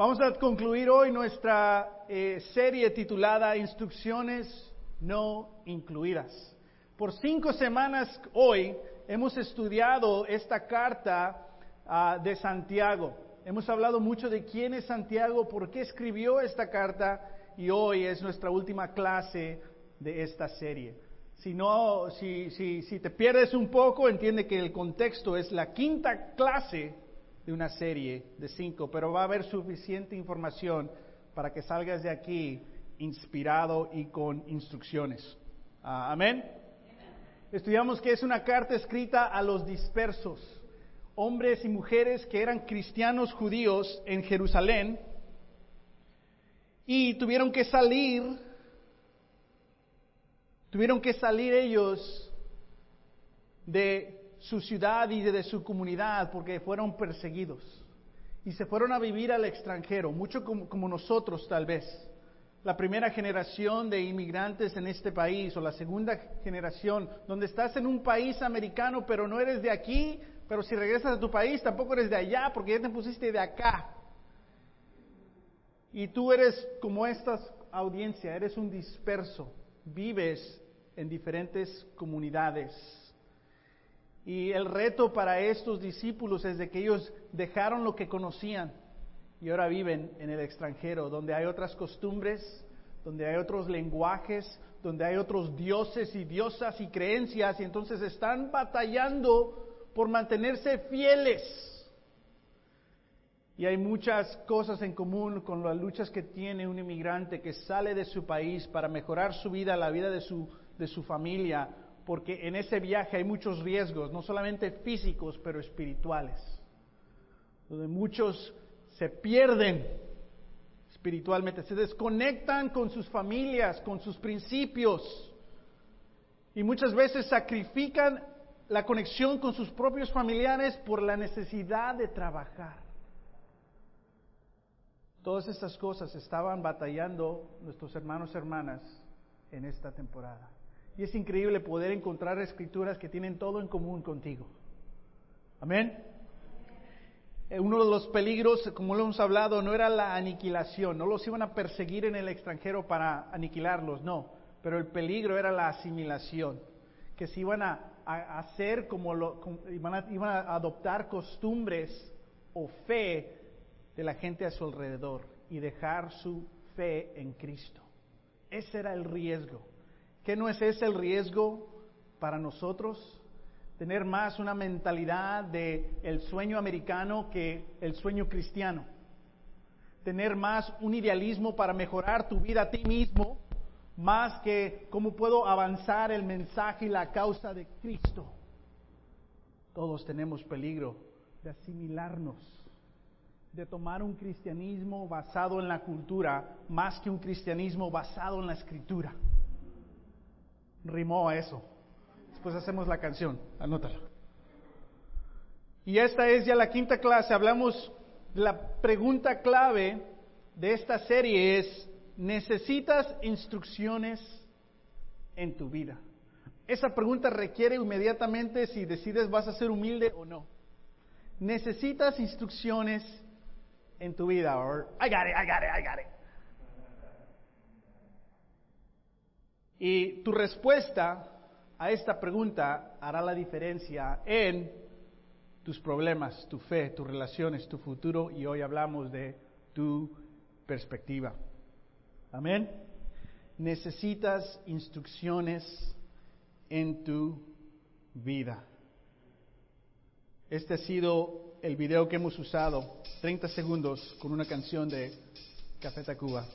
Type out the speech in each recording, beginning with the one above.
Vamos a concluir hoy nuestra eh, serie titulada Instrucciones no incluidas. Por cinco semanas hoy hemos estudiado esta carta uh, de Santiago. Hemos hablado mucho de quién es Santiago, por qué escribió esta carta y hoy es nuestra última clase de esta serie. Si, no, si, si, si te pierdes un poco, entiende que el contexto es la quinta clase de una serie de cinco, pero va a haber suficiente información para que salgas de aquí inspirado y con instrucciones. Ah, amén. Estudiamos que es una carta escrita a los dispersos, hombres y mujeres que eran cristianos judíos en Jerusalén y tuvieron que salir, tuvieron que salir ellos de su ciudad y de su comunidad porque fueron perseguidos. Y se fueron a vivir al extranjero, mucho como, nosotros tal vez. La primera generación de inmigrantes en este país o la segunda generación, donde estás en un país americano pero no eres de aquí, pero si regresas a tu país tampoco eres de allá porque ya te pusiste de acá. Y tú eres como esta audiencia, eres un disperso, vives en diferentes comunidades y el reto para estos discípulos es de que ellos dejaron lo que conocían y ahora viven en el extranjero, donde hay otras costumbres, donde hay otros lenguajes, donde hay otros dioses y diosas y creencias, y entonces están batallando por mantenerse fieles. Y hay muchas cosas en común con las luchas que tiene un inmigrante que sale de su país para mejorar su vida, la vida de su, de su familia, porque en ese viaje hay muchos riesgos, no solamente físicos, pero espirituales, donde muchos se pierden espiritualmente, se desconectan con sus familias, con sus principios, y muchas veces sacrifican la conexión con sus propios familiares por la necesidad de trabajar. Todas estas cosas estaban batallando nuestros hermanos y hermanas en esta temporada. Y es increíble poder encontrar escrituras que tienen todo en común contigo. Amén. Eh, uno de los peligros, como lo hemos hablado, no era la aniquilación, no los iban a perseguir en el extranjero para aniquilarlos, no, pero el peligro era la asimilación, que se iban a, hacer como lo, iban, a, iban a adoptar costumbres o fe de la gente a su alrededor y dejar su fe en Cristo. Ese era el riesgo. ¿Qué no es ese el riesgo para nosotros? Tener más una mentalidad de el sueño americano que el sueño cristiano. Tener más un idealismo para mejorar tu vida a ti mismo, más que cómo puedo avanzar el mensaje y la causa de Cristo. Todos tenemos peligro de asimilarnos, de tomar un cristianismo basado en la cultura más que un cristianismo basado en la escritura rimó a eso. Después hacemos la canción, anótala. Y esta es ya la quinta clase. Hablamos, la pregunta clave de esta serie es, ¿necesitas instrucciones en tu vida? Esa pregunta requiere inmediatamente si decides vas a ser humilde o no. ¿Necesitas instrucciones en tu vida? Or, I got it, I got it, I got it. Y tu respuesta a esta pregunta hará la diferencia en tus problemas, tu fe, tus relaciones, tu futuro y hoy hablamos de tu perspectiva. Amén. Necesitas instrucciones en tu vida. Este ha sido el video que hemos usado, 30 segundos, con una canción de Café Tacuba.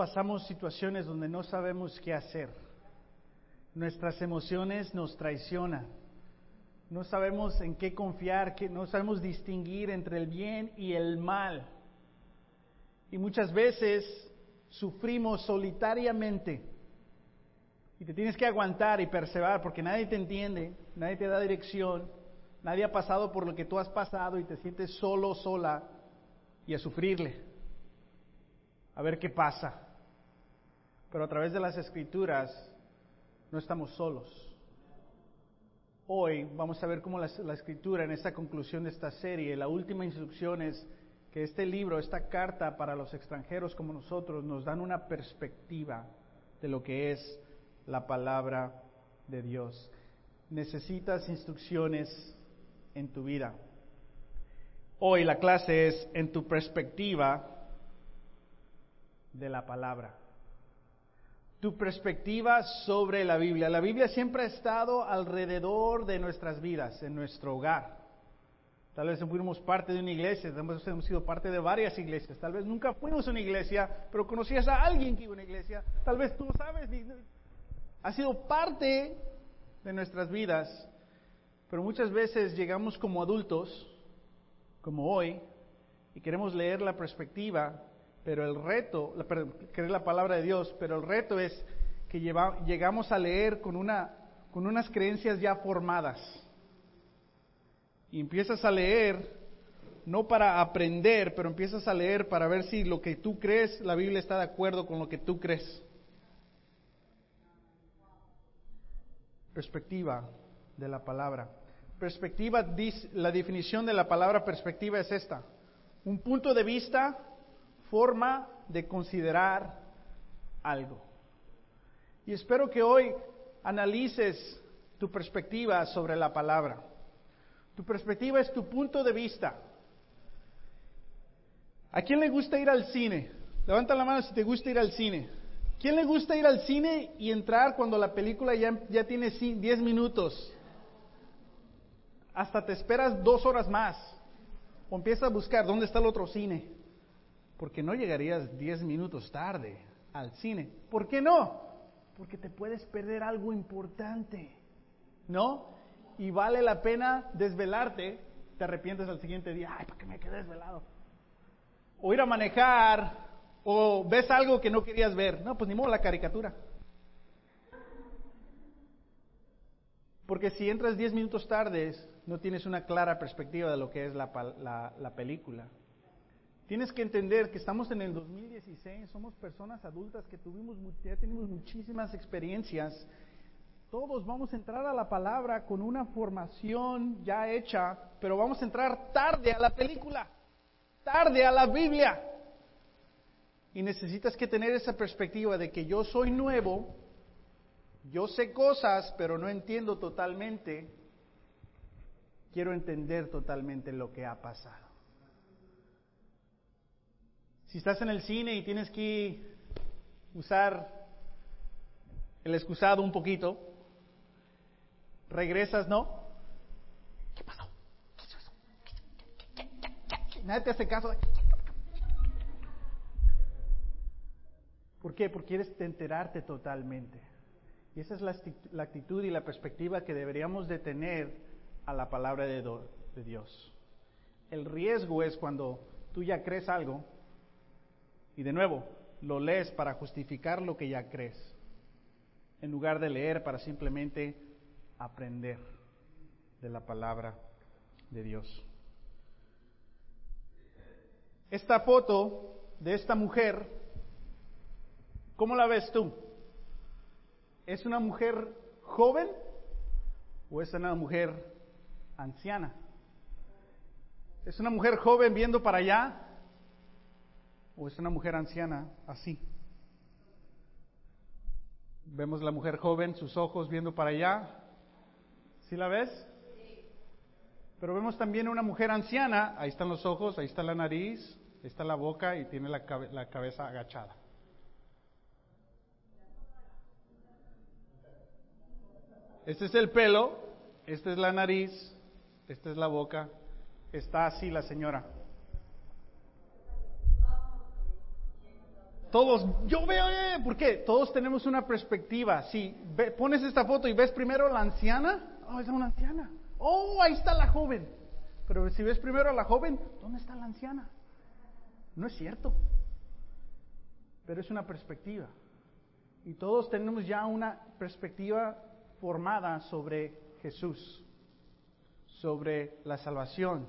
Pasamos situaciones donde no sabemos qué hacer. Nuestras emociones nos traicionan. no sabemos en qué confiar, que no sabemos distinguir entre el bien y el mal. Y muchas veces sufrimos solitariamente. Y te tienes que aguantar y perseverar porque nadie te entiende, nadie te da dirección, nadie ha pasado por lo que tú has pasado y te sientes solo, sola y a sufrirle. A ver qué pasa. Pero a través de las escrituras no estamos solos. Hoy vamos a ver cómo la, escritura en esta conclusión de esta serie, la última instrucción es que este libro, esta carta para los extranjeros como nosotros, nos dan una perspectiva de lo que es la palabra de Dios. Necesitas instrucciones en tu vida. Hoy la clase es en tu perspectiva de la palabra tu perspectiva sobre la Biblia. La Biblia siempre ha estado alrededor de nuestras vidas, en nuestro hogar. Tal vez fuimos parte de una iglesia, tal vez hemos sido parte de varias iglesias, tal vez nunca fuimos a una iglesia, pero conocías a alguien que iba a una iglesia, tal vez tú sabes, ha sido parte de nuestras vidas, pero muchas veces llegamos como adultos, como hoy, y queremos leer la perspectiva pero el reto, es la palabra de Dios, pero el reto es que llegamos a leer con, una, con unas creencias ya formadas. Y empiezas a leer, no para aprender, pero empiezas a leer para ver si lo que tú crees, la Biblia está de acuerdo con lo que tú crees. Perspectiva de la palabra. Perspectiva, la definición de la palabra perspectiva es esta. Un punto de vista forma de considerar algo. Y espero que hoy analices tu perspectiva sobre la palabra. Tu perspectiva es tu punto de vista. ¿A quién le gusta ir al cine? Levanta la mano si te gusta ir al cine. ¿Quién le gusta ir al cine y entrar cuando la película ya, tiene 10 minutos? Hasta te esperas dos horas más. O empiezas a buscar dónde está el otro cine porque no llegarías 10 minutos tarde al cine. ¿Por qué no? Porque te puedes perder algo importante, ¿no? Y vale la pena desvelarte, te arrepientes al siguiente día, ay, ¿para qué me quedé desvelado? O ir a manejar, o ves algo que no querías ver, no, pues ni modo la caricatura. Porque si entras 10 minutos tarde, no tienes una clara perspectiva de lo que es la, la película. Tienes que entender que estamos en el 2016, somos personas adultas que tuvimos, ya tenemos muchísimas experiencias. Todos vamos a entrar a la palabra con una formación ya hecha, pero vamos a entrar tarde a la película, tarde a la Biblia. Y necesitas que tener esa perspectiva de que yo soy nuevo, yo sé cosas, pero no entiendo totalmente. Quiero entender totalmente lo que ha pasado. Si estás en el cine y tienes que usar el excusado un poquito, regresas, ¿no? ¿Qué pasó? ¿Qué hizo eso? Nadie te hace caso. ¿Por qué? Porque quieres enterarte totalmente. Y esa es la, actitud y la perspectiva que deberíamos de tener a la palabra de, de Dios. El riesgo es cuando tú ya crees algo y de nuevo, lo lees para justificar lo que ya crees, en lugar de leer para simplemente aprender de la palabra de Dios. Esta foto de esta mujer, ¿cómo la ves tú? ¿Es una mujer joven o es una mujer anciana? ¿Es una mujer joven viendo para allá o es una mujer anciana así. Vemos la mujer joven, sus ojos viendo para allá. ¿Sí la ves? Pero vemos también una mujer anciana, ahí están los ojos, ahí está la nariz, ahí está la boca y tiene la, la cabeza agachada. Este es el pelo, esta es la nariz, esta es la boca, está así la señora. Todos, yo veo, eh, ¿por qué? Todos tenemos una perspectiva. Si pones esta foto y ves primero la anciana, oh, es una anciana. Oh, ahí está la joven. Pero si ves primero a la joven, ¿dónde está la anciana? No es cierto. Pero es una perspectiva. Y todos tenemos ya una perspectiva formada sobre Jesús, sobre la salvación,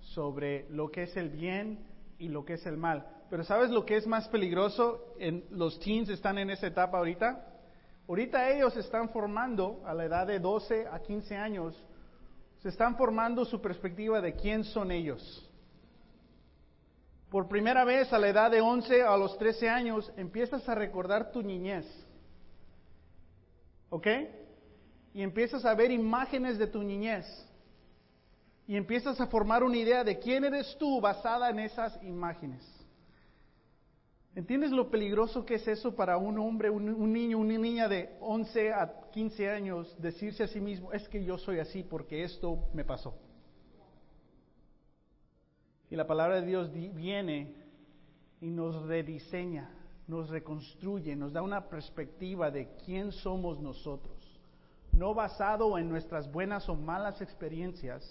sobre lo que es el bien y lo que es el mal. Pero ¿sabes lo que es más peligroso? En, los teens están en esa etapa ahorita. Ahorita ellos están formando a la edad de 12 a 15 años, se están formando su perspectiva de quién son ellos. Por primera vez a la edad de 11 a los 13 años empiezas a recordar tu niñez. ¿Ok? Y empiezas a ver imágenes de tu niñez. Y empiezas a formar una idea de quién eres tú basada en esas imágenes. ¿Entiendes lo peligroso que es eso para un hombre, un, niño, una niña de 11 a 15 años, decirse a sí mismo, es que yo soy así porque esto me pasó? Y la palabra de Dios viene y nos rediseña, nos reconstruye, nos da una perspectiva de quién somos nosotros. No basado en nuestras buenas o malas experiencias,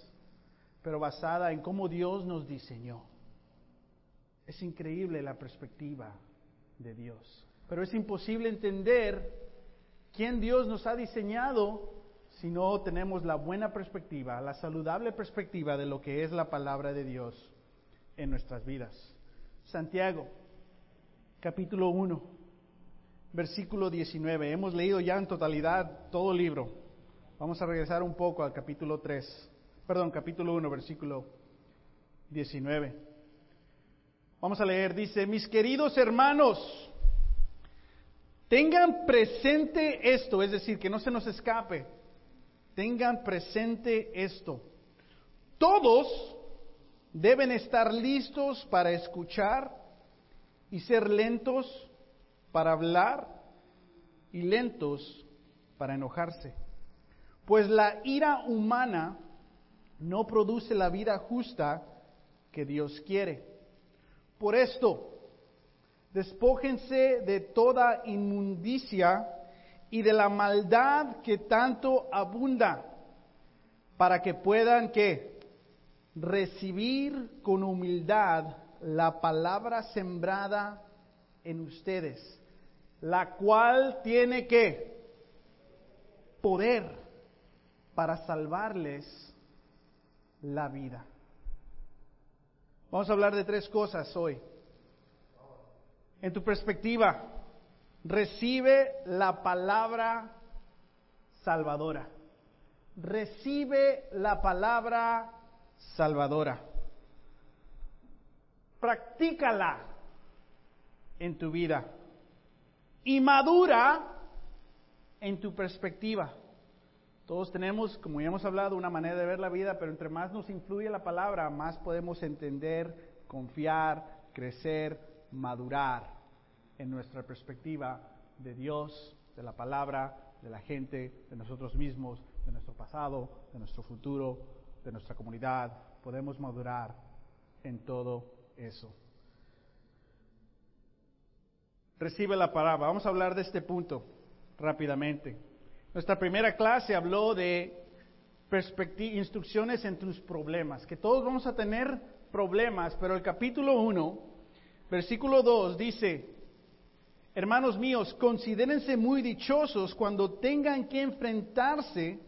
pero basada en cómo Dios nos diseñó. Es increíble la perspectiva de Dios. Pero es imposible entender quién Dios nos ha diseñado si no tenemos la buena perspectiva, la saludable perspectiva de lo que es la palabra de Dios en nuestras vidas. Santiago, capítulo 1, versículo 19. Hemos leído ya en totalidad todo el libro. Vamos a regresar un poco al capítulo 3, perdón, capítulo 1, versículo 19. Vamos a leer, dice, mis queridos hermanos, tengan presente esto, es decir, que no se nos escape, tengan presente esto. Todos deben estar listos para escuchar y ser lentos para hablar y lentos para enojarse. Pues la ira humana no produce la vida justa que Dios quiere. Por esto, despójense de toda inmundicia y de la maldad que tanto abunda, para que puedan que recibir con humildad la palabra sembrada en ustedes, la cual tiene que poder para salvarles la vida. Vamos a hablar de tres cosas hoy. En tu perspectiva, recibe la palabra salvadora. Recibe la palabra salvadora. Practícala en tu vida. Y madura en tu perspectiva. Todos tenemos, como ya hemos hablado, una manera de ver la vida, pero entre más nos influye la palabra, más podemos entender, confiar, crecer, madurar en nuestra perspectiva de Dios, de la palabra, de la gente, de nosotros mismos, de nuestro pasado, de nuestro futuro, de nuestra comunidad. Podemos madurar en todo eso. Recibe la palabra. Vamos a hablar de este punto rápidamente. Nuestra primera clase habló de instrucciones en tus problemas, que todos vamos a tener problemas, pero el capítulo 1, versículo 2 dice, hermanos míos, considérense muy dichosos cuando tengan que enfrentarse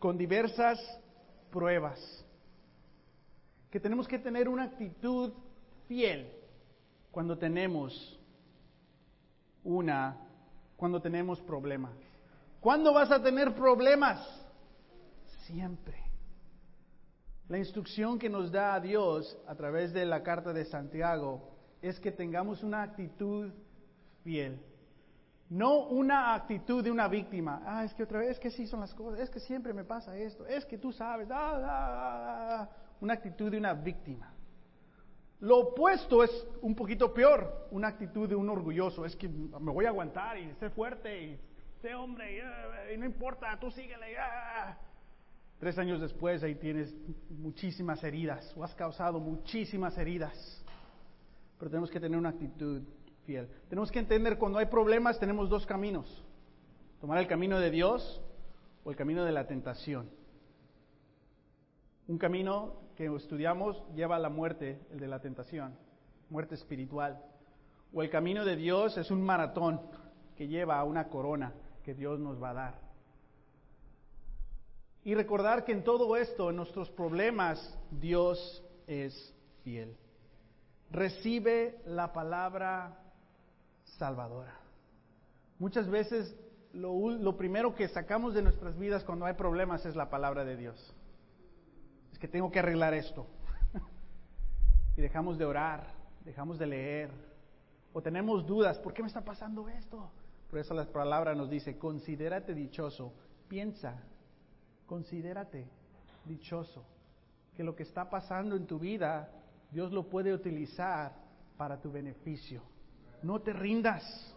con diversas pruebas, que tenemos que tener una actitud fiel cuando tenemos una, cuando tenemos problemas. ¿Cuándo vas a tener problemas? Siempre. La instrucción que nos da a Dios a través de la carta de Santiago es que tengamos una actitud fiel. No una actitud de una víctima. Ah, es que otra vez, es que sí son las cosas, es que siempre me pasa esto, es que tú sabes. una actitud de una víctima. Lo opuesto es un poquito peor, una actitud de un orgulloso. Es que me voy a aguantar y ser fuerte y este hombre, y no importa, tú síguele. Tres años después ahí tienes muchísimas heridas, o has causado muchísimas heridas. Pero tenemos que tener una actitud fiel. Tenemos que entender cuando hay problemas tenemos dos caminos. Tomar el camino de Dios o el camino de la tentación. Un camino que estudiamos lleva a la muerte, el de la tentación, muerte espiritual. O el camino de Dios es un maratón que lleva a una corona que Dios nos va a dar. Y recordar que en todo esto, en nuestros problemas, Dios es fiel. Recibe la palabra salvadora. Muchas veces lo, lo, primero que sacamos de nuestras vidas cuando hay problemas es la palabra de Dios. Es que tengo que arreglar esto. y dejamos de orar, dejamos de leer. O tenemos dudas, ¿por qué me está pasando esto? Por eso la palabra nos dice, considérate dichoso, piensa, considérate dichoso, que lo que está pasando en tu vida, Dios lo puede utilizar para tu beneficio. No te rindas.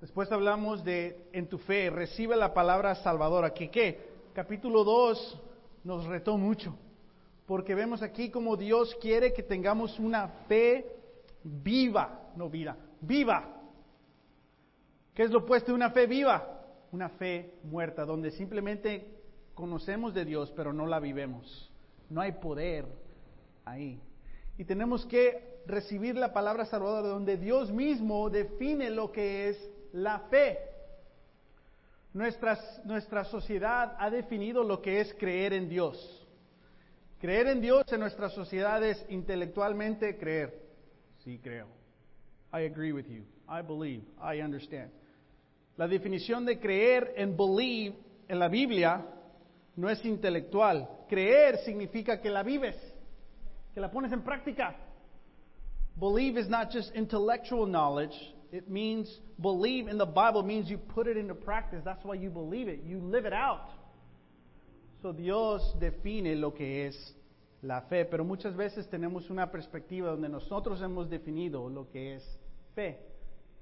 Después hablamos de en tu fe, recibe la palabra salvadora, que qué? Capítulo 2 nos retó mucho, porque vemos aquí como Dios quiere que tengamos una fe viva, no vida, viva. ¿Qué es lo opuesto de una fe viva? una fe muerta, donde simplemente conocemos de Dios, pero no la vivemos. No hay poder ahí. Y tenemos que recibir la palabra salvadora, donde Dios mismo define lo que es la fe. nuestra sociedad ha definido lo que es creer en Dios. Creer en Dios en nuestra sociedad es intelectualmente creer. Sí, creo. I agree with you. I believe. I understand. La definición de creer en believe en la Biblia no es intelectual. Creer significa que la vives, que la pones en práctica. Believe is not just intellectual knowledge. It means believe in the Bible means you put it into practice. That's why you believe it. You live it out. So Dios define lo que es la fe, pero muchas veces tenemos una perspectiva donde nosotros hemos definido lo que es fe.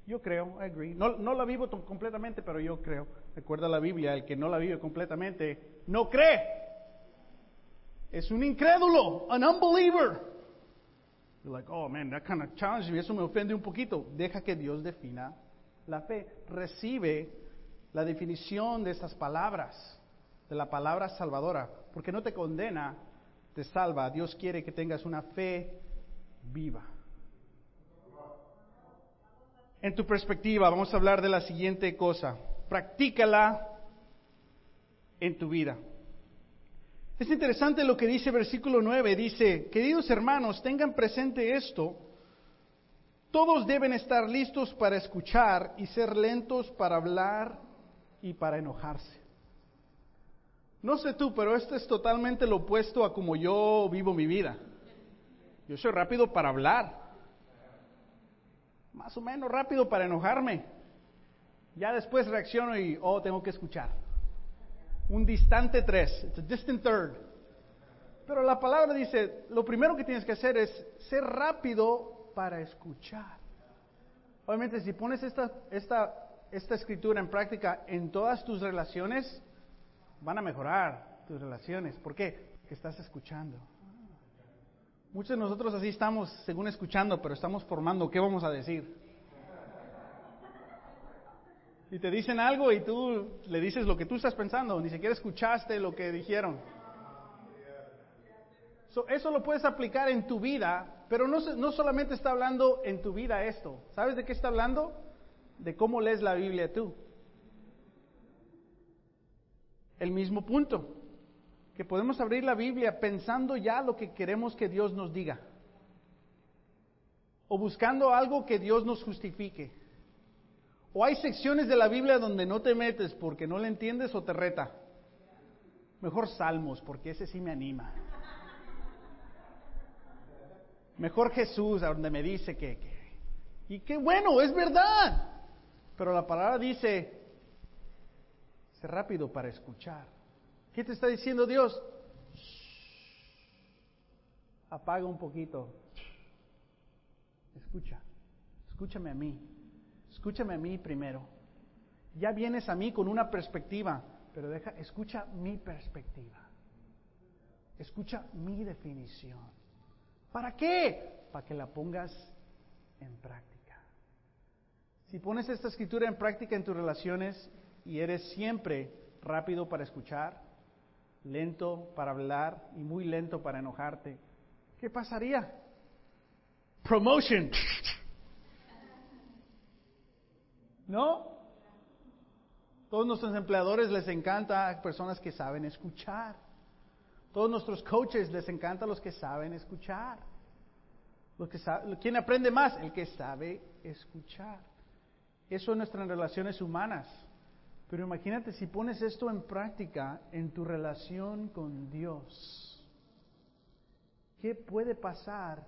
Yo creo, I agree. No, la vivo completamente, pero yo creo. Recuerda la Biblia, el que no la vive completamente no cree. Es un incrédulo, an unbeliever. You're like, oh man, that kind of challenge me. Eso me ofende un poquito. Deja que Dios defina la fe. Recibe la definición de estas palabras, de la palabra salvadora, porque no te condena, te salva. Dios quiere que tengas una fe viva. En tu perspectiva, vamos a hablar de la siguiente cosa. Practícala en tu vida. Es interesante lo que dice versículo 9. Dice, queridos hermanos, tengan presente esto. Todos deben estar listos para escuchar y ser lentos para hablar y para enojarse. No sé tú, pero esto es totalmente lo opuesto a como yo vivo mi vida. Yo soy rápido para hablar más o menos rápido para enojarme. Ya después reacciono y, oh, tengo que escuchar. Un distante tres, it's a distant third. Pero la palabra dice, lo primero que tienes que hacer es ser rápido para escuchar. Obviamente, si pones esta, esta, esta escritura en práctica en todas tus relaciones, van a mejorar tus relaciones. ¿Por qué? Porque estás escuchando. Muchos de nosotros así estamos, según escuchando, pero estamos formando qué vamos a decir. Y te dicen algo y tú le dices lo que tú estás pensando, ni siquiera escuchaste lo que dijeron. eso lo puedes aplicar en tu vida, pero no, no solamente está hablando en tu vida esto. ¿Sabes de qué está hablando? De cómo lees la Biblia tú. El mismo punto que podemos abrir la Biblia pensando ya lo que queremos que Dios nos diga. O buscando algo que Dios nos justifique. O hay secciones de la Biblia donde no te metes porque no le entiendes o te reta. Mejor Salmos, porque ese sí me anima. Mejor Jesús, a donde me dice que, que... Y qué bueno, es verdad. Pero la palabra dice, sé rápido para escuchar. ¿Qué te está diciendo Dios? Apaga un poquito. Escucha. Escúchame a mí. Escúchame a mí primero. Ya vienes a mí con una perspectiva, pero deja, escucha mi perspectiva. Escucha mi definición. ¿Para qué? Para que la pongas en práctica. Si pones esta escritura en práctica en tus relaciones y eres siempre rápido para escuchar, lento para hablar y muy lento para enojarte, ¿qué pasaría? Promotion. ¿No? Todos nuestros empleadores les encanta personas que saben escuchar. Todos nuestros coaches les encanta los que saben escuchar. Los que ¿Quién aprende más? El que sabe escuchar. Eso en nuestras relaciones humanas. Pero imagínate si pones esto en práctica en tu relación con Dios. ¿Qué puede pasar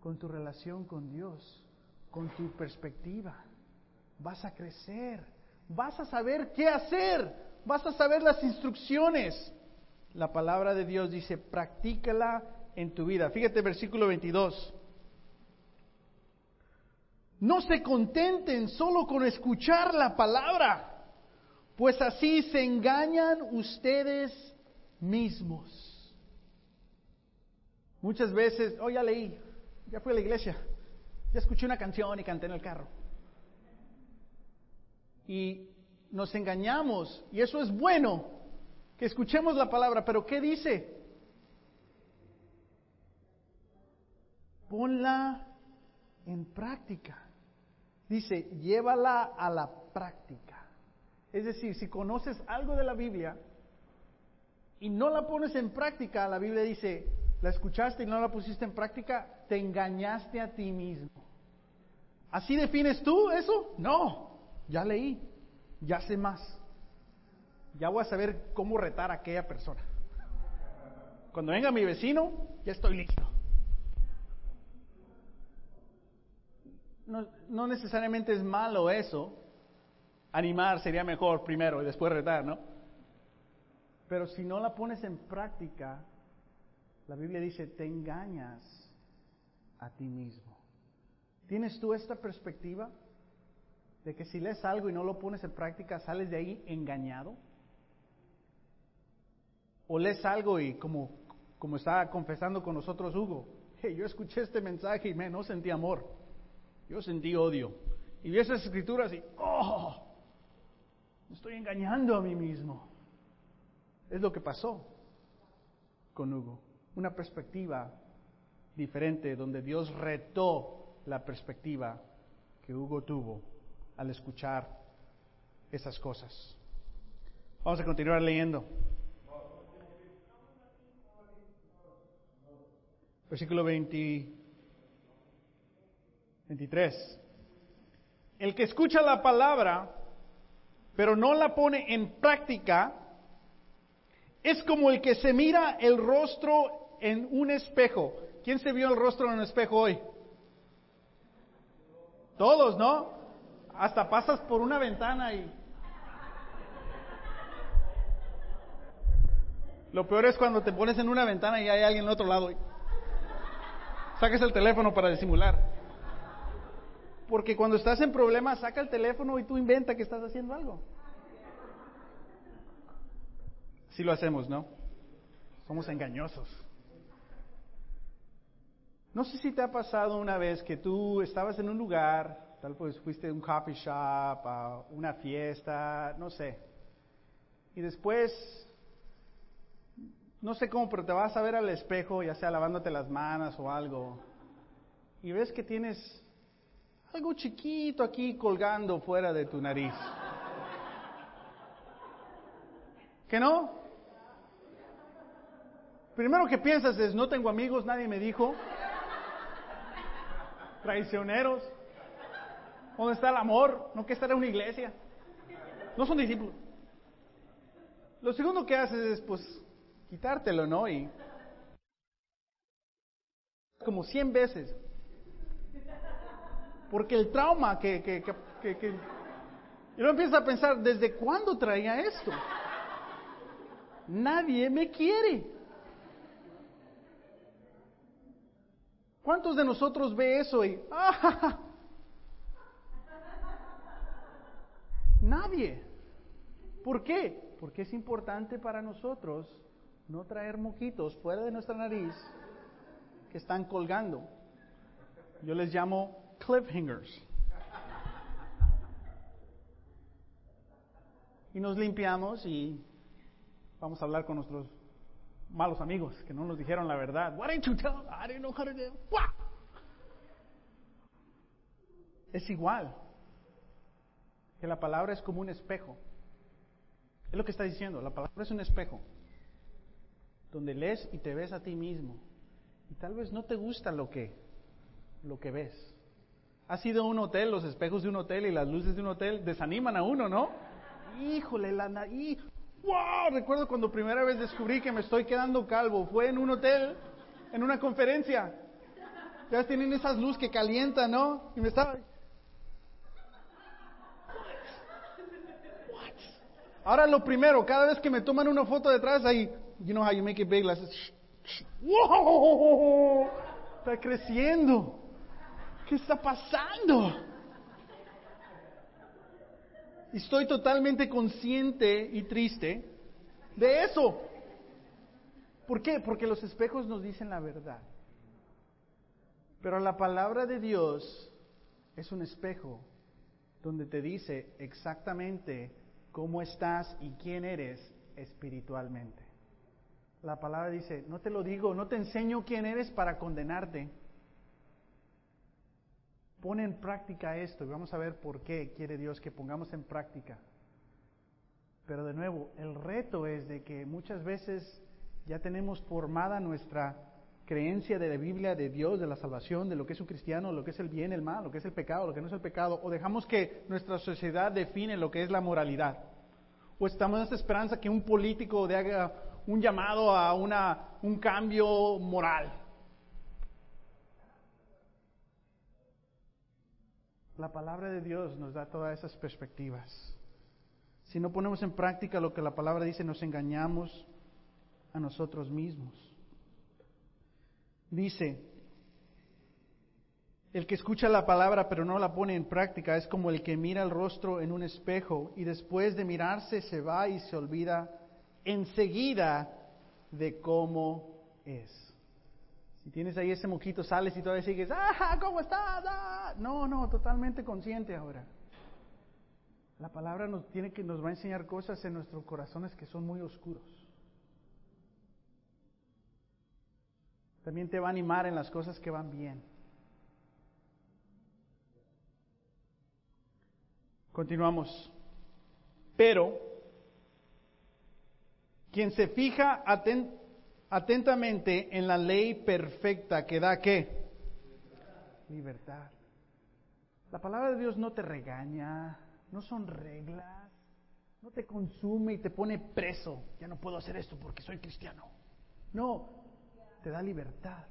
con tu relación con Dios? Con tu perspectiva. Vas a crecer. Vas a saber qué hacer. Vas a saber las instrucciones. La palabra de Dios dice, practícala en tu vida. Fíjate versículo 22. No se contenten solo con escuchar la palabra pues así se engañan ustedes mismos. Muchas veces, oh ya leí, ya fui a la iglesia, ya escuché una canción y canté en el carro. Y nos engañamos, y eso es bueno, que escuchemos la palabra, pero ¿qué dice? Ponla en práctica. Dice, llévala a la práctica. Es decir, si conoces algo de la Biblia y no la pones en práctica, la Biblia dice, la escuchaste y no la pusiste en práctica, te engañaste a ti mismo. ¿Así defines tú eso? No, ya leí, ya sé más. Ya voy a saber cómo retar a aquella persona. Cuando venga mi vecino, ya estoy listo. No, no necesariamente es malo eso, animar sería mejor primero y después retar, ¿no? Pero si no la pones en práctica, la Biblia dice, te engañas a ti mismo. ¿Tienes tú esta perspectiva de que si lees algo y no lo pones en práctica, sales de ahí engañado? ¿O lees algo y como, como estaba confesando con nosotros Hugo, hey, yo escuché este mensaje y me no sentí amor, yo sentí odio. Y vi esas escrituras y, oh, estoy engañando a mí mismo. Es lo que pasó con Hugo. Una perspectiva diferente donde Dios retó la perspectiva que Hugo tuvo al escuchar esas cosas. Vamos a continuar leyendo. Versículo 20, 23. El que escucha la palabra pero no la pone en práctica, es como el que se mira el rostro en un espejo. ¿Quién se vio el rostro en un espejo hoy? Todos, ¿no? Hasta pasas por una ventana y... Lo peor es cuando te pones en una ventana y hay alguien al otro lado. Y... Saques el teléfono para disimular. Porque cuando estás en problemas, saca el teléfono y tú inventa que estás haciendo algo. Si lo hacemos, ¿no? Somos engañosos. No sé si te ha pasado una vez que tú estabas en un lugar, tal vez fuiste a un coffee shop, a una fiesta, no sé. Y después, no sé cómo, pero te vas a ver al espejo, ya sea lavándote las manos o algo, y ves que tienes algo chiquito aquí colgando fuera de tu nariz. ¿Que no? Primero que piensas es, no tengo amigos, nadie me dijo. Traicioneros. ¿Dónde está el amor? ¿No que estar en una iglesia? No son discípulos. Lo segundo que haces es, pues, quitártelo, ¿no? Y como cien veces. Porque el trauma que, que, que, que, y uno empieza a pensar, ¿desde cuándo traía esto? Nadie me quiere. ¿Cuántos de nosotros ve eso y ¡ah! Nadie. ¿Por qué? Porque es importante para nosotros no traer moquitos fuera de nuestra nariz que están colgando. Yo les llamo cliffhangers. Y nos limpiamos y Vamos a hablar con nuestros malos amigos que no nos dijeron la verdad. What didn't you tell? I didn't know how to do. Es igual. Que la palabra es como un espejo. Es lo que está diciendo. La palabra es un espejo. Donde lees y te ves a ti mismo. Y tal vez no te gusta lo que, lo que ves. Ha sido un hotel, los espejos de un hotel y las luces de un hotel desaniman a uno, ¿no? Híjole, la. ¡Wow! Recuerdo cuando primera vez descubrí que me estoy quedando calvo. Fue en un hotel, en una conferencia. Ya tienen esas luces que calientan, ¿no? Y me estaba. Ahora lo primero, cada vez que me toman una foto detrás, ahí, you know how you make it big, las, ¡Wow! Está creciendo. ¿Qué está pasando? Estoy totalmente consciente y triste de eso. ¿Por qué? Porque los espejos nos dicen la verdad. Pero la palabra de Dios es un espejo donde te dice exactamente cómo estás y quién eres espiritualmente. La palabra dice, no te lo digo, no te enseño quién eres para condenarte. Pone en práctica esto y vamos a ver por qué quiere Dios que pongamos en práctica. Pero de nuevo, el reto es de que muchas veces ya tenemos formada nuestra creencia de la Biblia, de Dios, de la salvación, de lo que es un cristiano, lo que es el bien, el mal, lo que es el pecado, lo que no es el pecado, o dejamos que nuestra sociedad define lo que es la moralidad. O estamos en esta esperanza que un político haga un llamado a una, un cambio moral. La palabra de Dios nos da todas esas perspectivas. Si no ponemos en práctica lo que la palabra dice, nos engañamos a nosotros mismos. Dice, el que escucha la palabra pero no la pone en práctica es como el que mira el rostro en un espejo y después de mirarse se va y se olvida enseguida de cómo es. Si tienes ahí ese moquito, sales y todavía sigues, ¡ah, cómo estás! Ah". No, no, totalmente consciente ahora. La palabra nos tiene que nos va a enseñar cosas en nuestros corazones que son muy oscuros. También te va a animar en las cosas que van bien. Continuamos. Pero quien se fija atentamente en la ley perfecta que da qué? Libertad. La palabra de Dios no te regaña, no son reglas, no te consume y te pone preso. Ya no puedo hacer esto porque soy cristiano. No, te da libertad.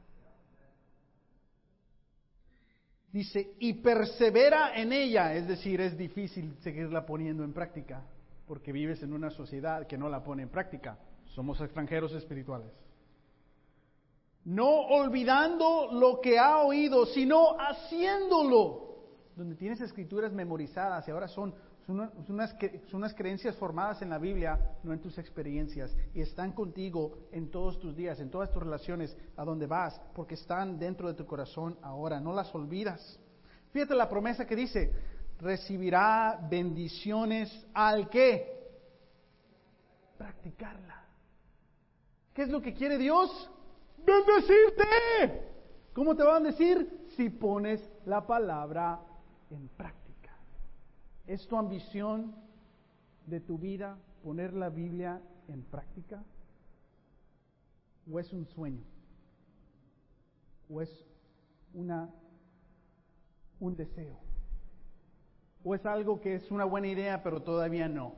Dice, y persevera en ella, es decir, es difícil seguirla poniendo en práctica porque vives en una sociedad que no la pone en práctica. Somos extranjeros espirituales. No olvidando lo que ha oído, sino haciéndolo. Donde tienes escrituras memorizadas y ahora son, unas creencias formadas en la Biblia, no en tus experiencias. Y están contigo en todos tus días, en todas tus relaciones, a donde vas, porque están dentro de tu corazón ahora. No las olvidas. Fíjate la promesa que dice, recibirá bendiciones al que practicarla. ¿Qué es lo que quiere Dios? Bendecirte. ¿Cómo te va a bendecir? Si pones la palabra en práctica. ¿Es tu ambición de tu vida poner la Biblia en práctica? ¿O es un sueño? ¿O es una, un deseo? ¿O es algo que es una buena idea pero todavía no?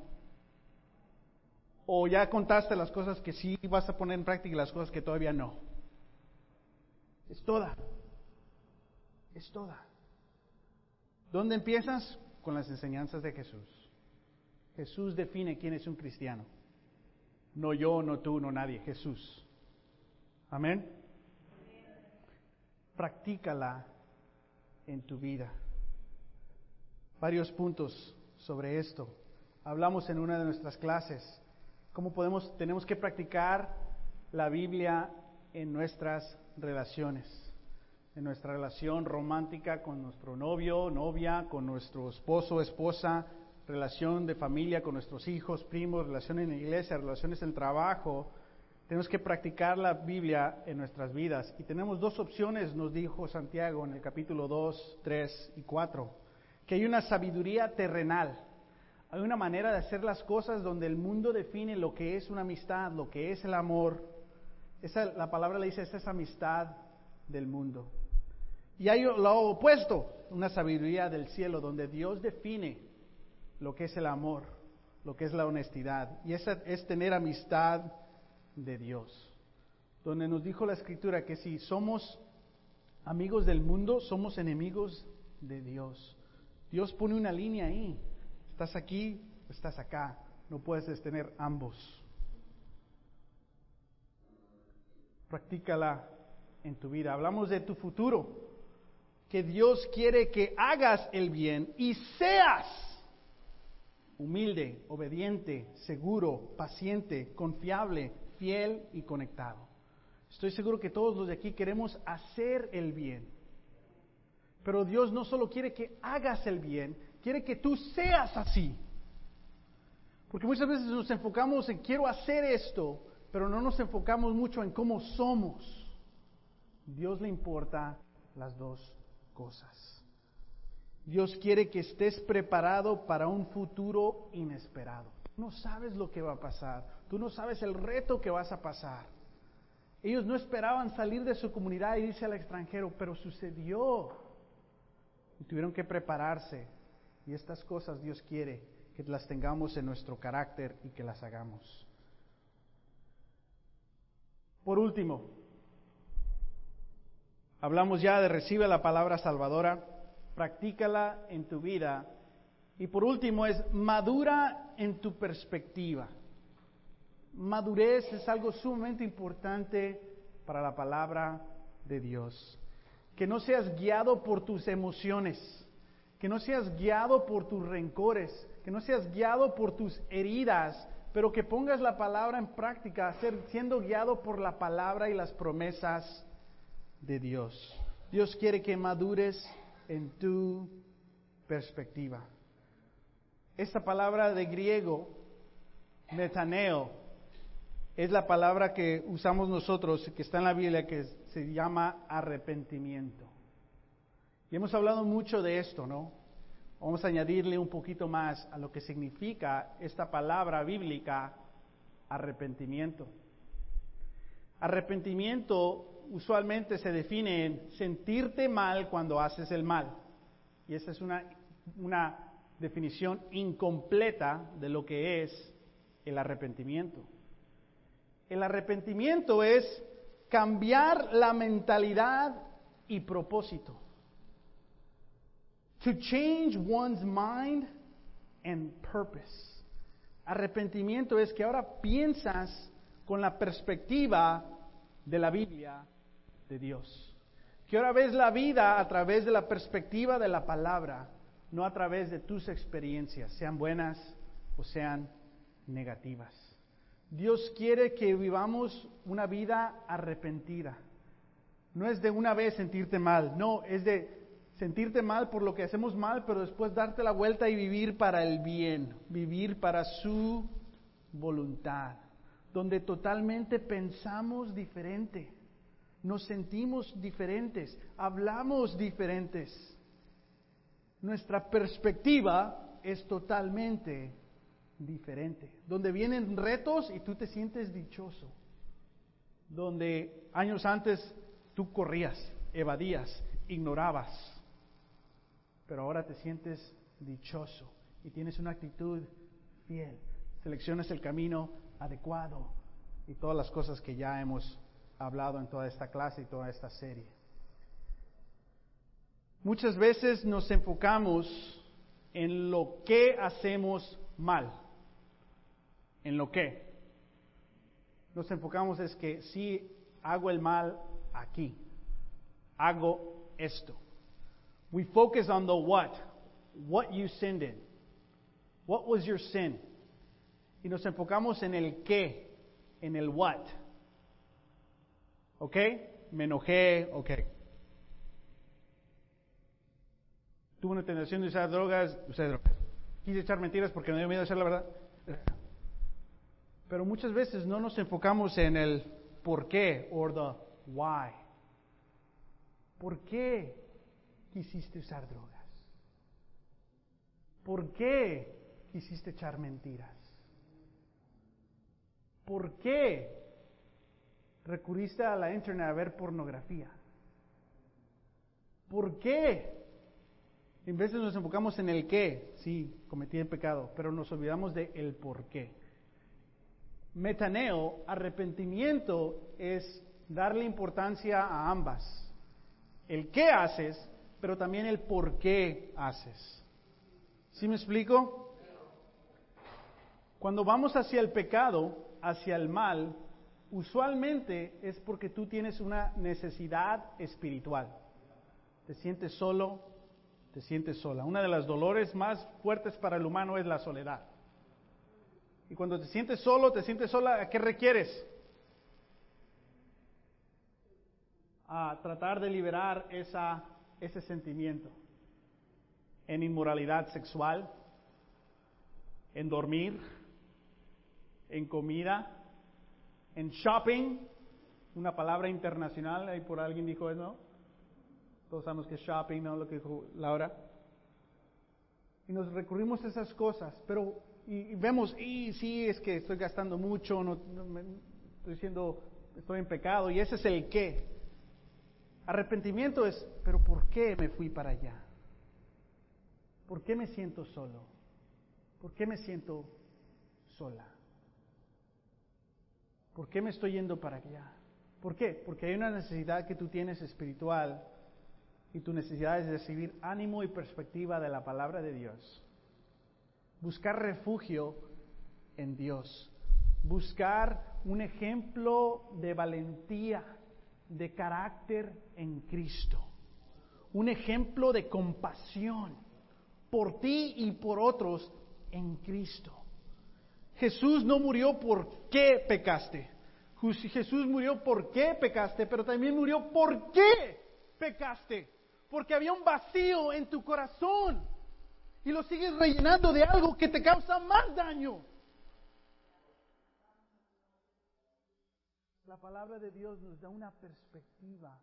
¿O ya contaste las cosas que sí vas a poner en práctica y las cosas que todavía no? Es toda. Es toda. ¿Dónde empiezas? Con las enseñanzas de Jesús. Jesús define quién es un cristiano. No yo, no tú, no nadie. Jesús. Amén. Practícala en tu vida varios puntos sobre esto. Hablamos en una de nuestras clases cómo podemos tenemos que practicar la Biblia en nuestras relaciones, en nuestra relación romántica con nuestro novio, novia, con nuestro esposo, esposa, relación de familia con nuestros hijos, primos, relación en la iglesia, relaciones en el trabajo, tenemos que practicar la Biblia en nuestras vidas. Y tenemos dos opciones, nos dijo Santiago en el capítulo 2, 3 y 4, que hay una sabiduría terrenal. Hay una manera de hacer las cosas donde el mundo define lo que es una amistad, lo que es el amor. Esa, la palabra le dice, esa es amistad del mundo. Y hay lo opuesto, una sabiduría del cielo, donde Dios define lo que es el amor, lo que es la honestidad. Y esa es tener amistad de Dios. Donde nos dijo la escritura que si somos amigos del mundo, somos enemigos de Dios. Dios pone una línea ahí. Estás aquí, estás acá. No puedes tener ambos. Practícala en tu vida. Hablamos de tu futuro. Que Dios quiere que hagas el bien y seas humilde, obediente, seguro, paciente, confiable, fiel y conectado. Estoy seguro que todos los de aquí queremos hacer el bien. Pero Dios no solo quiere que hagas el bien, quiere que tú seas así. Porque muchas veces nos enfocamos en quiero hacer esto, pero no nos enfocamos mucho en cómo somos. Dios le importa las dos cosas. Dios quiere que estés preparado para un futuro inesperado. No sabes lo que va a pasar. Tú no sabes el reto que vas a pasar. Ellos no esperaban salir de su comunidad y irse al extranjero, pero sucedió. Y tuvieron que prepararse. Y estas cosas Dios quiere que las tengamos en nuestro carácter y que las hagamos. Por último, hablamos ya de recibe la palabra salvadora, practícala en tu vida. Y por último es madura en tu perspectiva madurez es algo sumamente importante para la palabra de Dios. Que no seas guiado por tus emociones, que no seas guiado por tus rencores, que no seas guiado por tus heridas, pero que pongas la palabra en práctica, siendo guiado por la palabra y las promesas de Dios. Dios quiere que madures en tu perspectiva. Esta palabra de griego, metaneo, es la palabra que usamos nosotros, que está en la Biblia, que se llama arrepentimiento. Y hemos hablado mucho de esto, ¿no? Vamos a añadirle un poquito más a lo que significa esta palabra bíblica, arrepentimiento. Arrepentimiento usualmente se define en sentirte mal cuando haces el mal. Y esa es una, una definición incompleta de lo que es el arrepentimiento. El arrepentimiento es cambiar la mentalidad y propósito. To change one's mind and purpose. Arrepentimiento es que ahora piensas con la perspectiva de la Biblia de Dios. Que ahora ves la vida a través de la perspectiva de la palabra, no a través de tus experiencias, sean buenas o sean negativas. Dios quiere que vivamos una vida arrepentida. No es de una vez sentirte mal, no, es de sentirte mal por lo que hacemos mal, pero después darte la vuelta y vivir para el bien, vivir para su voluntad, donde totalmente pensamos diferente, nos sentimos diferentes, hablamos diferentes. Nuestra perspectiva es totalmente diferente, donde vienen retos y tú te sientes dichoso, donde años antes tú corrías, evadías, ignorabas, pero ahora te sientes dichoso y tienes una actitud fiel, seleccionas el camino adecuado y todas las cosas que ya hemos hablado en toda esta clase y toda esta serie. Muchas veces nos enfocamos en lo que hacemos mal en lo que nos enfocamos es que si hago el mal aquí, hago esto. We focus on the what, what you sinned in. What was your sin? Y nos enfocamos en el qué, en el what. ¿Ok? Me enojé, ok. Tuve una tentación de usar drogas, usé drogas. quise echar mentiras porque me dio miedo decir la verdad. Pero muchas veces no nos enfocamos en el por qué o the why. ¿Por qué quisiste usar drogas? ¿Por qué quisiste echar mentiras? ¿Por qué recurriste a la internet a ver pornografía? ¿Por qué? En de nos enfocamos en el qué, sí, cometí el pecado, pero nos olvidamos de el por qué. Metaneo, arrepentimiento, es darle importancia a ambas. El qué haces, pero también el por qué haces. ¿Sí me explico? Cuando vamos hacia el pecado, hacia el mal, usualmente es porque tú tienes una necesidad espiritual. Te sientes solo, te sientes sola. Una de las dolores más fuertes para el humano es la soledad. Y cuando te sientes solo, te sientes sola, ¿a qué requieres? A tratar de liberar esa, ese sentimiento. En inmoralidad sexual, en dormir, en comida, en shopping, una palabra internacional, ahí por alguien dijo eso. Todos sabemos que shopping, ¿no? Lo que dijo Laura. Y nos recurrimos a esas cosas, pero y, vemos, y sí, es que estoy gastando mucho, no, estoy diciendo, estoy en pecado, y ese es el qué. Arrepentimiento es, pero ¿por qué me fui para allá? ¿Por qué me siento solo? ¿Por qué me siento sola? ¿Por qué me estoy yendo para allá? ¿Por qué? Porque hay una necesidad que tú tienes espiritual y tu necesidad es recibir ánimo y perspectiva de la palabra de Dios. Buscar refugio en Dios. Buscar un ejemplo de valentía, de carácter en Cristo. Un ejemplo de compasión por ti y por otros en Cristo. Jesús no murió por qué pecaste. Jesús murió por qué pecaste, pero también murió por qué pecaste. Porque había un vacío en tu corazón y lo sigues rellenando de algo que te causa más daño. La palabra de Dios nos da una perspectiva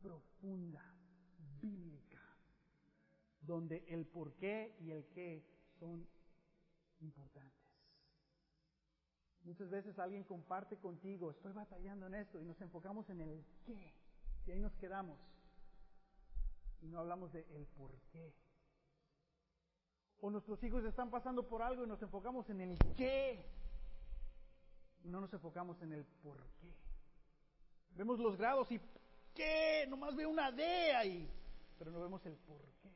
profunda, bíblica, donde el por qué y el qué son importantes. Muchas veces alguien comparte contigo, estoy batallando en esto, y nos enfocamos en el qué, y ahí nos quedamos. Y no hablamos de el por qué. O nuestros hijos están pasando por algo y nos enfocamos en el qué. No nos enfocamos en el por qué. Vemos los grados y ¿qué? Nomás veo una D ahí, pero no vemos el por qué.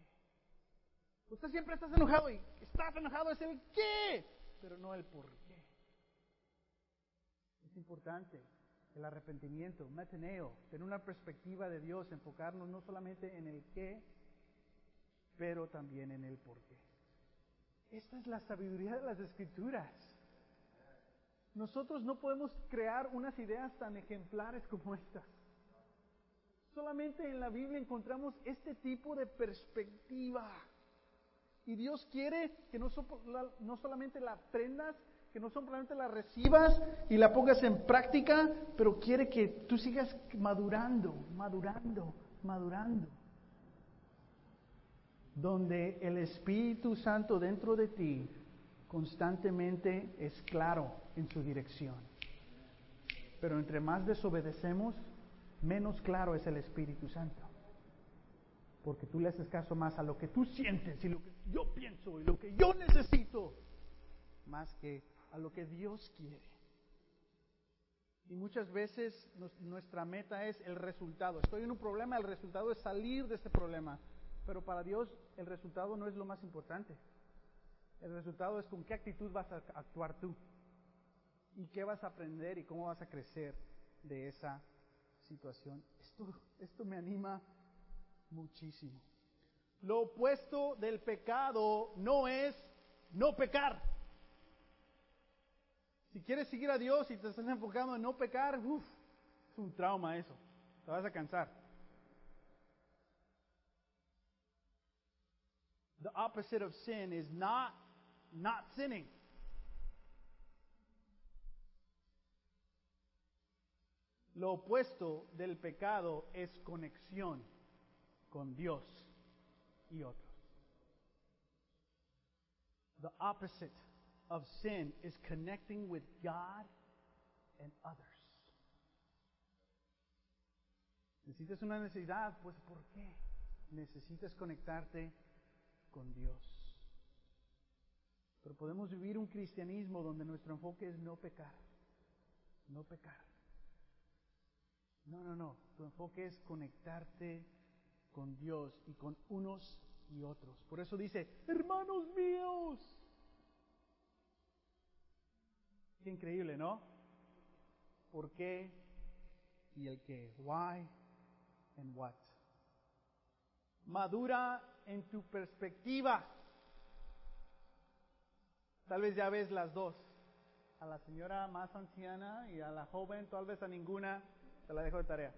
Usted siempre estás enojado y estás enojado es el qué, pero no el por qué. Es importante el arrepentimiento, meteneo, tener una perspectiva de Dios, enfocarnos no solamente en el qué, pero también en el por qué. Esta es la sabiduría de las escrituras. Nosotros no podemos crear unas ideas tan ejemplares como estas. Solamente en la Biblia encontramos este tipo de perspectiva. Y Dios quiere que no, no solamente la aprendas, que no solamente la recibas y la pongas en práctica, pero quiere que tú sigas madurando, madurando, madurando. Donde el Espíritu Santo dentro de ti constantemente es claro en su dirección. Pero entre más desobedecemos, menos claro es el Espíritu Santo. Porque tú le haces caso más a lo que tú sientes y lo que yo pienso y lo que yo necesito, más que a lo que Dios quiere. Y muchas veces nuestra meta es el resultado. Estoy en un problema, el resultado es salir de este problema. Pero para Dios el resultado no es lo más importante. El resultado es con qué actitud vas a actuar tú. Y qué vas a aprender y cómo vas a crecer de esa situación. Esto, esto me anima muchísimo. Lo opuesto del pecado no es no pecar. Si quieres seguir a Dios y te estás enfocando en no pecar, uff, es un trauma eso. Te vas a cansar. The opposite of sin is not not sinning. Lo opuesto del pecado es conexión con Dios y otros. The opposite of sin is connecting with God and others. Necesitas una necesidad, pues ¿por qué? Necesitas conectarte con Dios. Pero podemos vivir un cristianismo donde nuestro enfoque es no pecar, no pecar. No, no, no. Tu enfoque es conectarte con Dios y con unos y otros. Por eso dice, hermanos míos. Qué increíble, ¿no? ¿Por qué? Y el qué. Why and what. Madura en tu perspectiva. Tal vez ya ves las dos. A la señora más anciana y a la joven, tal vez a ninguna. Te la dejo de tarea.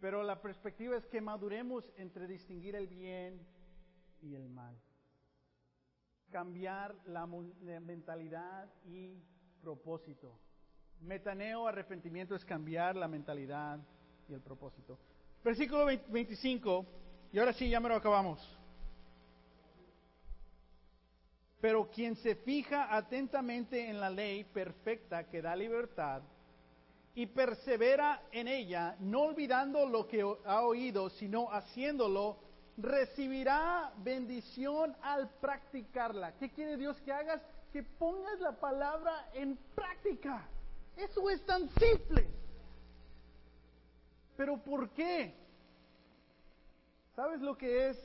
Pero la perspectiva es que maduremos entre distinguir el bien y el mal. Cambiar la, mentalidad y propósito. Metaneo, arrepentimiento es cambiar la mentalidad y el propósito. Versículo 25, y ahora sí, ya me lo acabamos. Pero quien se fija atentamente en la ley perfecta que da libertad, y persevera en ella, no olvidando lo que ha oído, sino haciéndolo, recibirá bendición al practicarla. ¿Qué quiere Dios que hagas? Que pongas la palabra en práctica. Eso es tan simple. Pero ¿por qué? ¿Sabes lo que es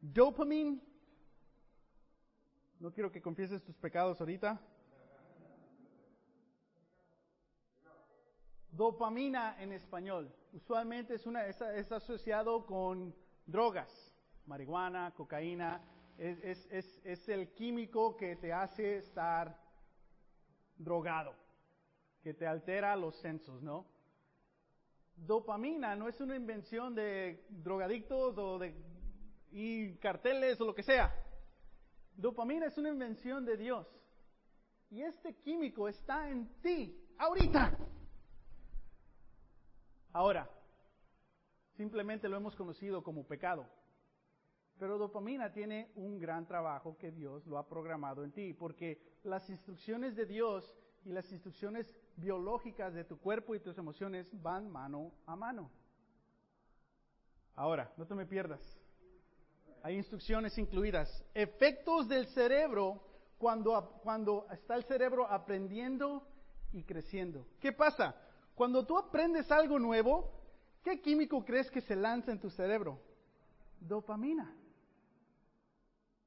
dopamine? No quiero que confieses tus pecados ahorita. Dopamina en español. Usualmente es, una, es, asociado con drogas, marihuana, cocaína. Es, es, es, el químico que te hace estar drogado, que te altera los sensos, ¿no? Dopamina no es una invención de drogadictos o de y carteles o lo que sea. Dopamina es una invención de Dios. Y este químico está en ti, ahorita. Ahora, simplemente lo hemos conocido como pecado. Pero dopamina tiene un gran trabajo que Dios lo ha programado en ti, porque las instrucciones de Dios y las instrucciones biológicas de tu cuerpo y tus emociones van mano a mano. Ahora, no te me pierdas. Hay instrucciones incluidas. Efectos del cerebro cuando, cuando está el cerebro aprendiendo y creciendo. ¿Qué pasa? Cuando tú aprendes algo nuevo, ¿qué químico crees que se lanza en tu cerebro? Dopamina.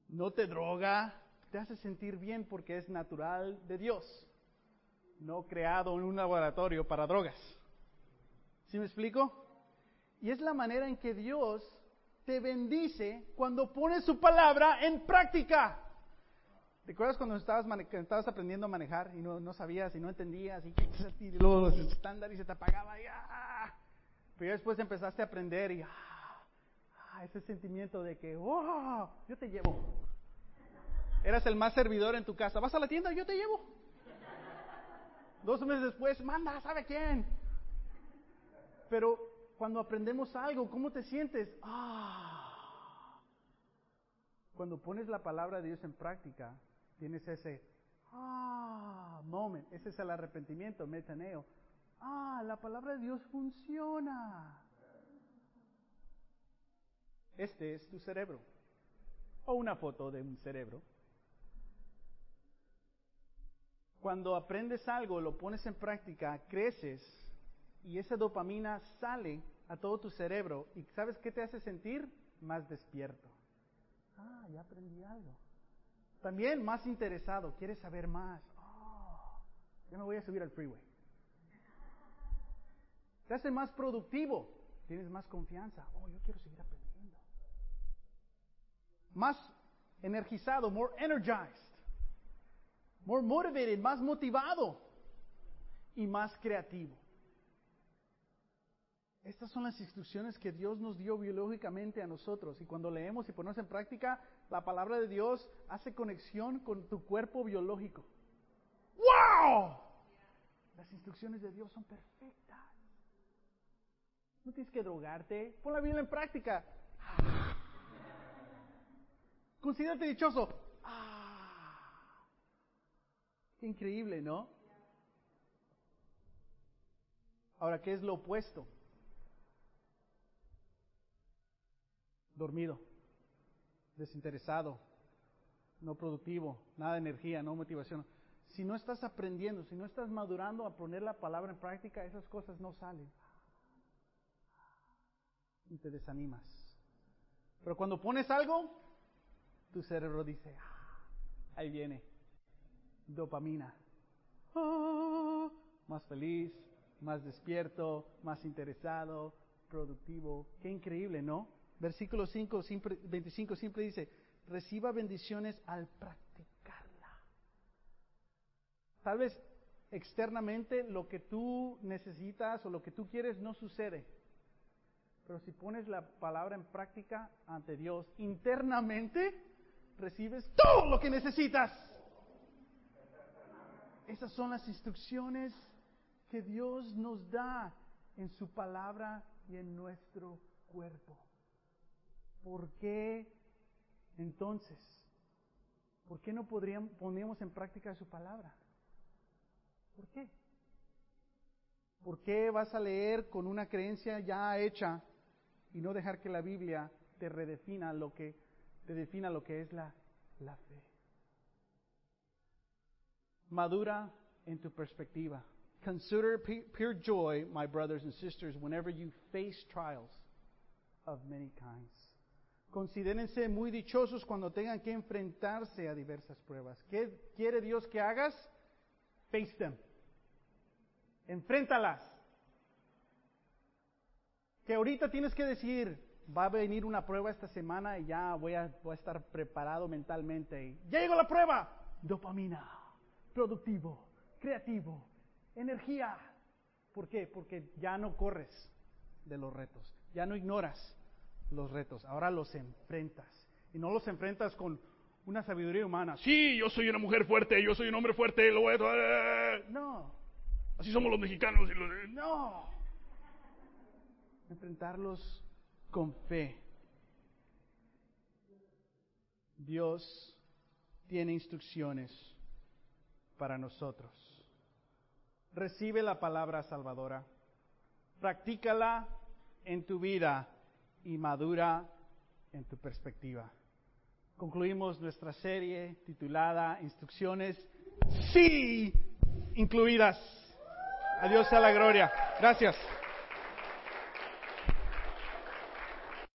No te droga, te hace sentir bien porque es natural de Dios, no creado en un laboratorio para drogas. ¿Sí me explico? Y es la manera en que Dios te bendice cuando pones su palabra en práctica. ¿Recuerdas cuando estabas, estabas aprendiendo a manejar y no, sabías y no entendías y, y los estándares y se te apagaba y ah? Pero después empezaste a aprender y ah, ese sentimiento de que, oh, yo te llevo. Eras el más servidor en tu casa. Vas a la tienda, yo te llevo. Dos meses después, manda, ¿sabe quién? Pero cuando aprendemos algo, ¿cómo te sientes? Ah. Cuando pones la palabra de Dios en práctica, Tienes ese ah moment, ese es el arrepentimiento, metaneo. Ah, la palabra de Dios funciona. Este es tu cerebro. O una foto de un cerebro. Cuando aprendes algo, lo pones en práctica, creces y esa dopamina sale a todo tu cerebro. ¿Y sabes qué te hace sentir? Más despierto. Ah, ya aprendí algo. También más interesado, quieres saber más. Oh, yo me voy a subir al freeway. Te hace más productivo, tienes más confianza. Oh, yo quiero seguir aprendiendo. Más energizado, more energized. More motivated, más motivado y más creativo. Estas son las instrucciones que Dios nos dio biológicamente a nosotros. Y cuando leemos y ponemos en práctica, la palabra de Dios hace conexión con tu cuerpo biológico. ¡Wow! Las instrucciones de Dios son perfectas. No tienes que drogarte. Pon la Biblia en práctica. Considérate dichoso. ¡Ah! Qué increíble, ¿no? Ahora, ¿qué es lo opuesto? Dormido, desinteresado, no productivo, nada de energía, no motivación. Si no estás aprendiendo, si no estás madurando a poner la palabra en práctica, esas cosas no salen. Y te desanimas. Pero cuando pones algo, tu cerebro dice, ah, ahí viene, dopamina. Ah, más feliz, más despierto, más interesado, productivo. Qué increíble, ¿no? Versículo 5, 25 siempre dice, reciba bendiciones al practicarla. Tal vez externamente lo que tú necesitas o lo que tú quieres no sucede. Pero si pones la palabra en práctica ante Dios, internamente recibes todo lo que necesitas. Esas son las instrucciones que Dios nos da en su palabra y en nuestro cuerpo. ¿Por qué entonces? ¿Por qué no podríamos, ponemos en práctica su palabra? ¿Por qué? ¿Por qué vas a leer con una creencia ya hecha y no dejar que la Biblia te redefina lo que te defina lo que es la, la fe? Madura en tu perspectiva. Consider pure joy, my brothers and sisters, whenever you face trials of many kinds. Considérense muy dichosos cuando tengan que enfrentarse a diversas pruebas. ¿Qué quiere Dios que hagas? Face them. Enfréntalas. Que ahorita tienes que decir, va a venir una prueba esta semana y ya voy a, voy a estar preparado mentalmente. ya llegó la prueba. Dopamina, productivo, creativo, energía. ¿Por qué? Porque ya no corres de los retos, ya no ignoras, los retos, ahora los enfrentas. Y no los enfrentas con una sabiduría humana. Sí, yo soy una mujer fuerte, yo soy un hombre fuerte, lo voy a... No. Así somos los mexicanos. Y los... No. Enfrentarlos con fe. Dios tiene instrucciones para nosotros. Recibe la palabra salvadora. Practícala en tu vida y madura en tu perspectiva. Concluimos nuestra serie titulada Instrucciones sí incluidas. Adiós a la gloria. Gracias.